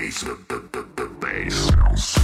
bass, the, the, the, the bass.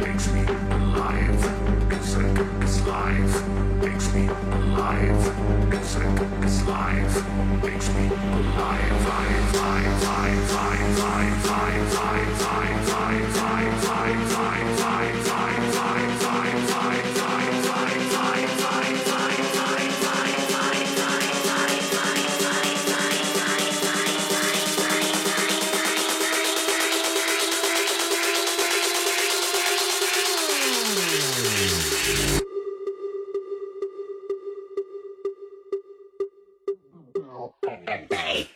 makes me alive. Consent life, makes me alive. Life, makes me alive. Alive, alive, alive, alive, alive, alive, alive. Bye.